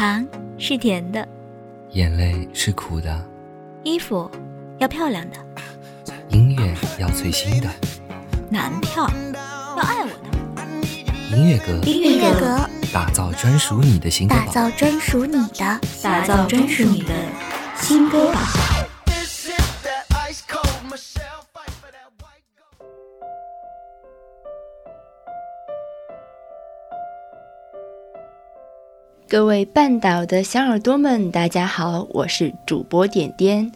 糖是甜的，眼泪是苦的，衣服要漂亮的，音乐要最新的，男票要爱我的，音乐阁，音乐阁，打造专属你的新歌打造专属你的，打造专属你的新歌榜。各位半岛的小耳朵们，大家好，我是主播点点，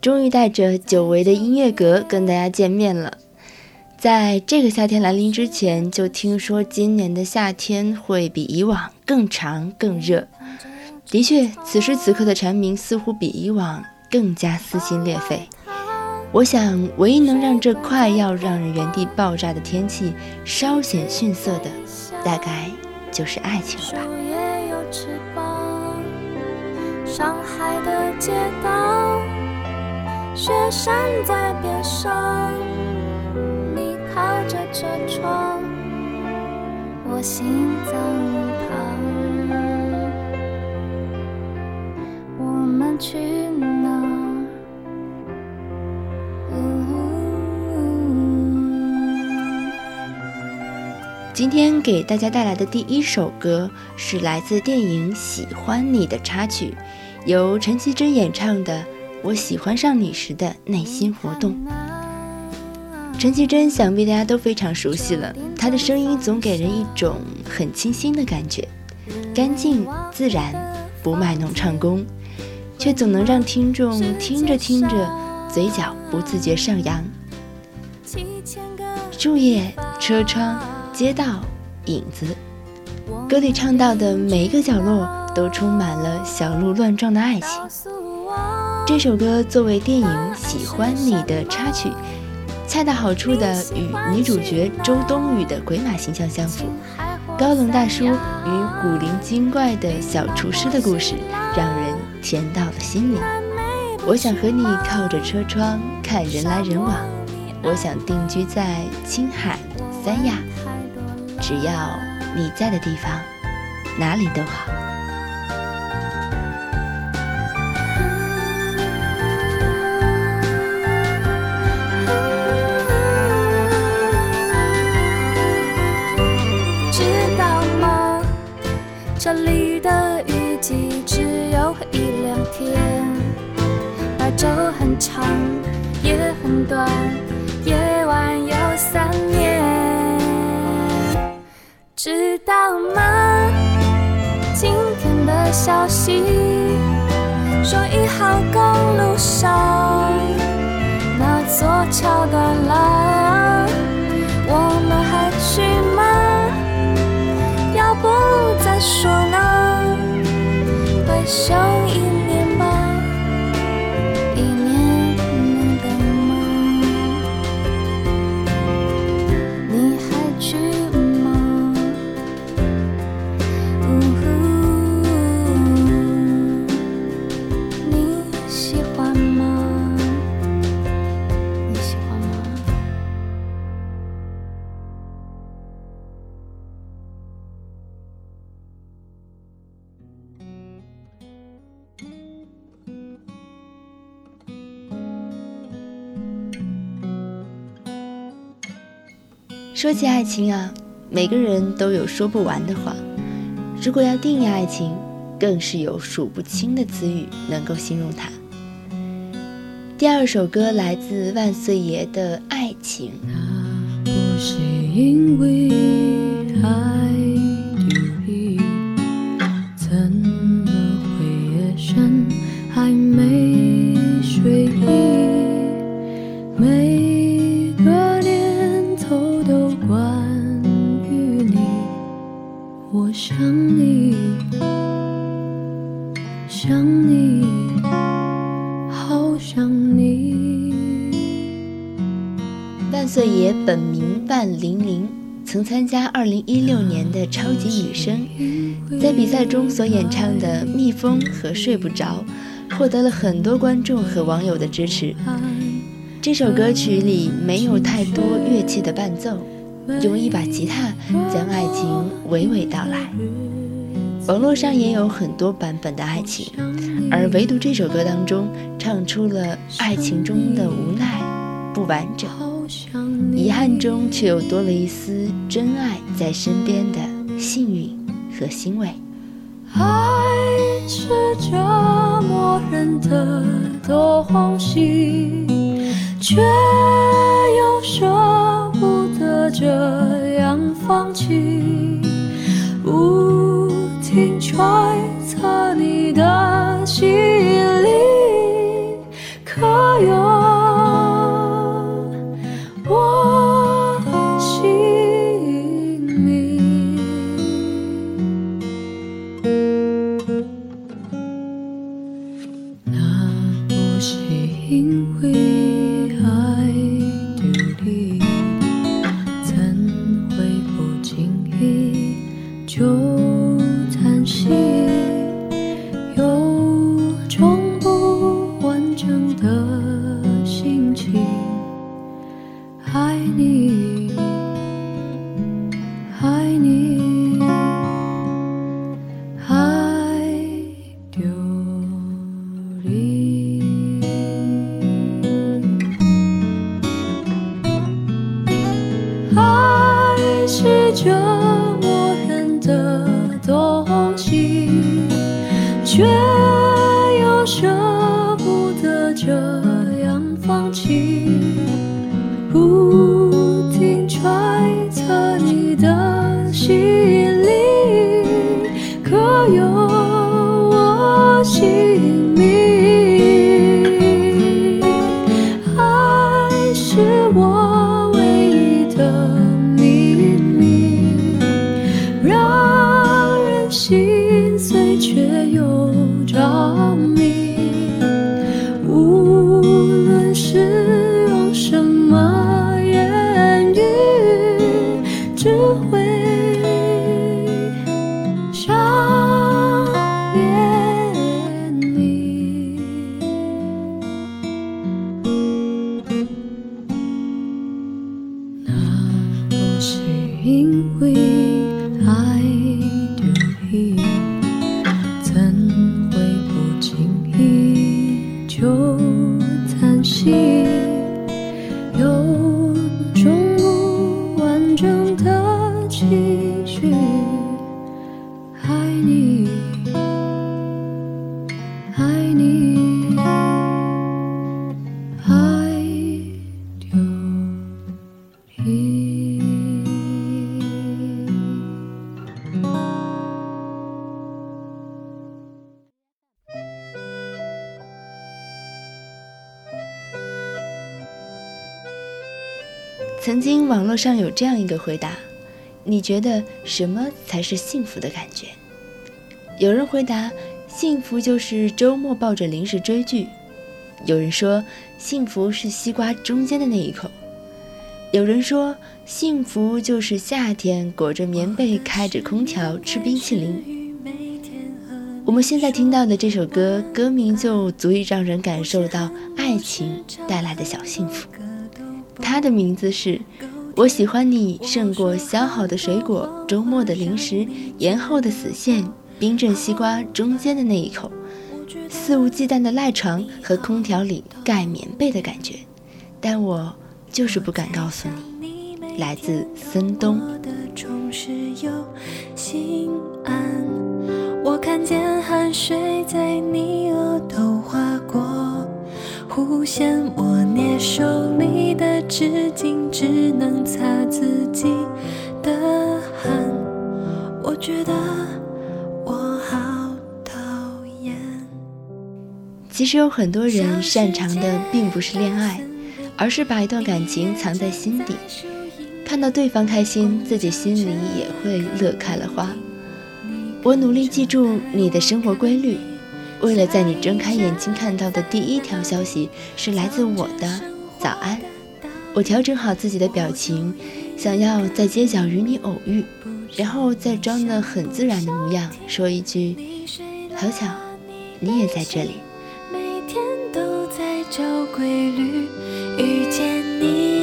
终于带着久违的音乐阁跟大家见面了。在这个夏天来临之前，就听说今年的夏天会比以往更长更热。的确，此时此刻的蝉鸣似乎比以往更加撕心裂肺。我想，唯一能让这快要让人原地爆炸的天气稍显逊色的，大概就是爱情了吧。翅膀，上海的街道，雪山在边上，你靠着车窗，我心脏旁，我们去今天给大家带来的第一首歌是来自电影《喜欢你》的插曲，由陈绮贞演唱的《我喜欢上你时的内心活动》。陈绮贞想必大家都非常熟悉了，她的声音总给人一种很清新的感觉，干净自然，不卖弄唱功，却总能让听众听着听着，嘴角不自觉上扬。树叶，车窗。街道影子，歌里唱到的每一个角落都充满了小鹿乱撞的爱情。这首歌作为电影《喜欢你》的插曲，恰到好处的与女主角周冬雨的鬼马形象相符。高冷大叔与古灵精怪的小厨师的故事，让人甜到了心里。我想和你靠着车窗看人来人往，我想定居在青海、三亚。只要你在的地方，哪里都好。知道吗？这里的雨季只有一两天，白昼很长，夜很短，好高说起爱情啊，每个人都有说不完的话。如果要定义爱情，更是有数不清的词语能够形容它。第二首歌来自万岁爷的《爱情》。不是因为爱也本名万玲玲，曾参加2016年的超级女声，在比赛中所演唱的《蜜蜂》和《睡不着》，获得了很多观众和网友的支持。这首歌曲里没有太多乐器的伴奏。用一把吉他将爱情娓娓道来。网络上也有很多版本的爱情，而唯独这首歌当中唱出了爱情中的无奈、不完整，遗憾中却又多了一丝真爱在身边的幸运和欣慰。爱是折磨人的东西，却又舍不得这样放弃。不停揣经网络上有这样一个回答：你觉得什么才是幸福的感觉？有人回答：幸福就是周末抱着零食追剧。有人说幸福是西瓜中间的那一口。有人说幸福就是夏天裹着棉被开着空调吃冰淇淋。我们现在听到的这首歌，歌名就足以让人感受到爱情带来的小幸福。它的名字是“我喜欢你胜过削好的水果、周末的零食、延后的死线、冰镇西瓜中间的那一口、肆无忌惮的赖床和空调里盖棉被的感觉”，但我就是不敢告诉你。来自森东。我看见汗水在你额头划过，弧线我捏手里的纸巾，只能擦自己的汗。我觉得我好讨厌。其实有很多人擅长的并不是恋爱，而是把一段感情藏在心底，看到对方开心，自己心里也会乐开了花。我努力记住你的生活规律，为了在你睁开眼睛看到的第一条消息是来自我的早安。我调整好自己的表情，想要在街角与你偶遇，然后再装得很自然的模样，说一句：“好巧，你也在这里。”每天都在找规律，遇见你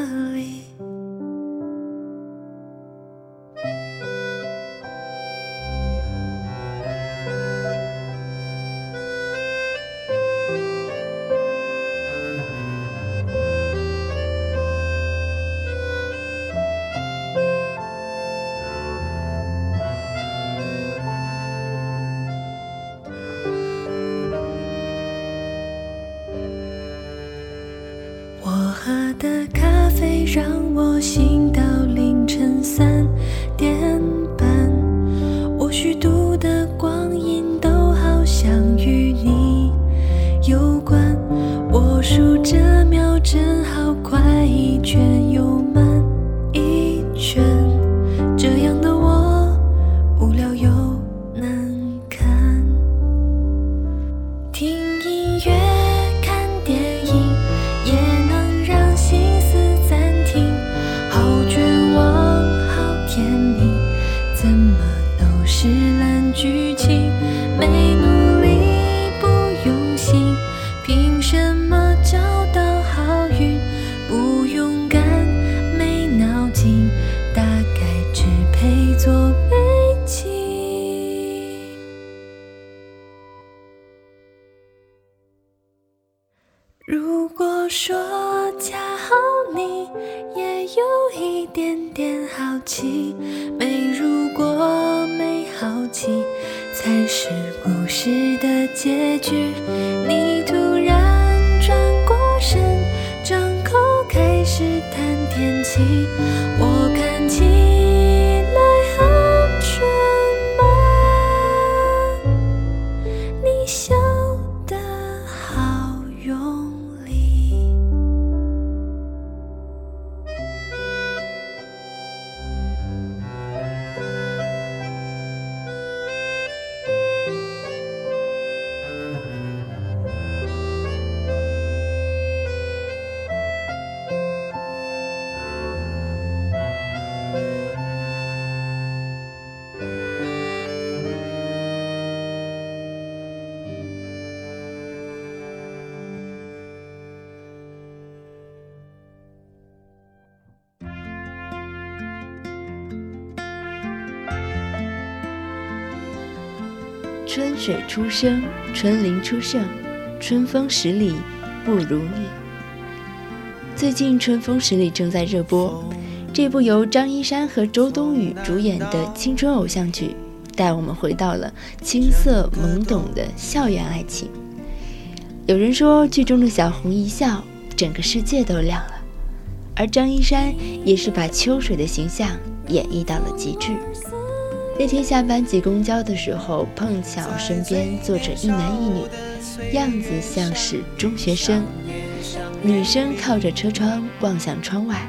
这里。我喝的非让我心疼。我恰好你也有一点点好奇，没如果没好奇，才是故事的结局。你春水初生，春林初盛，春风十里不如你。最近《春风十里》正在热播，这部由张一山和周冬雨主演的青春偶像剧，带我们回到了青涩懵懂的校园爱情。有人说，剧中的小红一笑，整个世界都亮了。而张一山也是把秋水的形象演绎到了极致。那天下班挤公交的时候，碰巧身边坐着一男一女，样子像是中学生。女生靠着车窗望向窗外，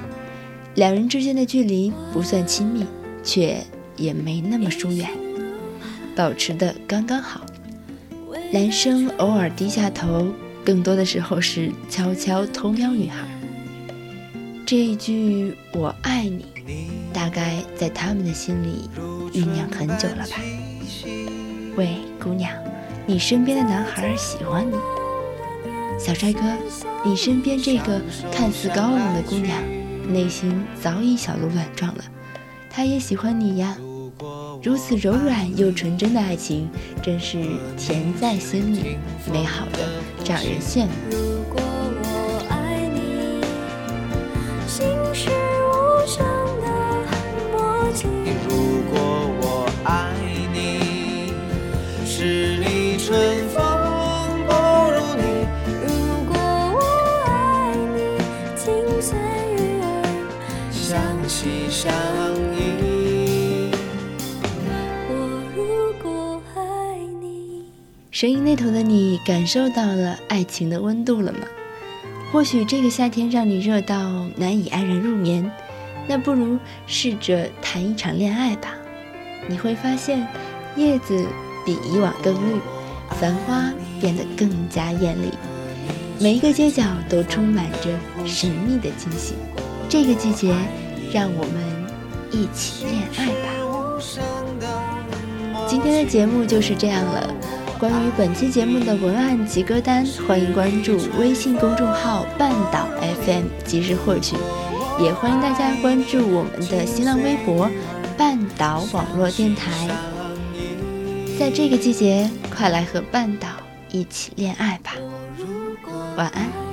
两人之间的距离不算亲密，却也没那么疏远，保持的刚刚好。男生偶尔低下头，更多的时候是悄悄偷瞄女孩。这一句“我爱你”，大概在他们的心里酝酿很久了吧。喂，姑娘，你身边的男孩喜欢你。小帅哥，你身边这个看似高冷的姑娘，内心早已小鹿乱撞了，她也喜欢你呀。如此柔软又纯真的爱情，真是甜在心里，美好的让人羡慕。声音那头的你感受到了爱情的温度了吗？或许这个夏天让你热到难以安然入眠，那不如试着谈一场恋爱吧。你会发现，叶子比以往更绿，繁花变得更加艳丽，每一个街角都充满着神秘的惊喜。这个季节，让我们一起恋爱吧。今天的节目就是这样了。关于本期节目的文案及歌单，欢迎关注微信公众号“半岛 FM” 及时获取，也欢迎大家关注我们的新浪微博“半岛网络电台”。在这个季节，快来和半岛一起恋爱吧！晚安。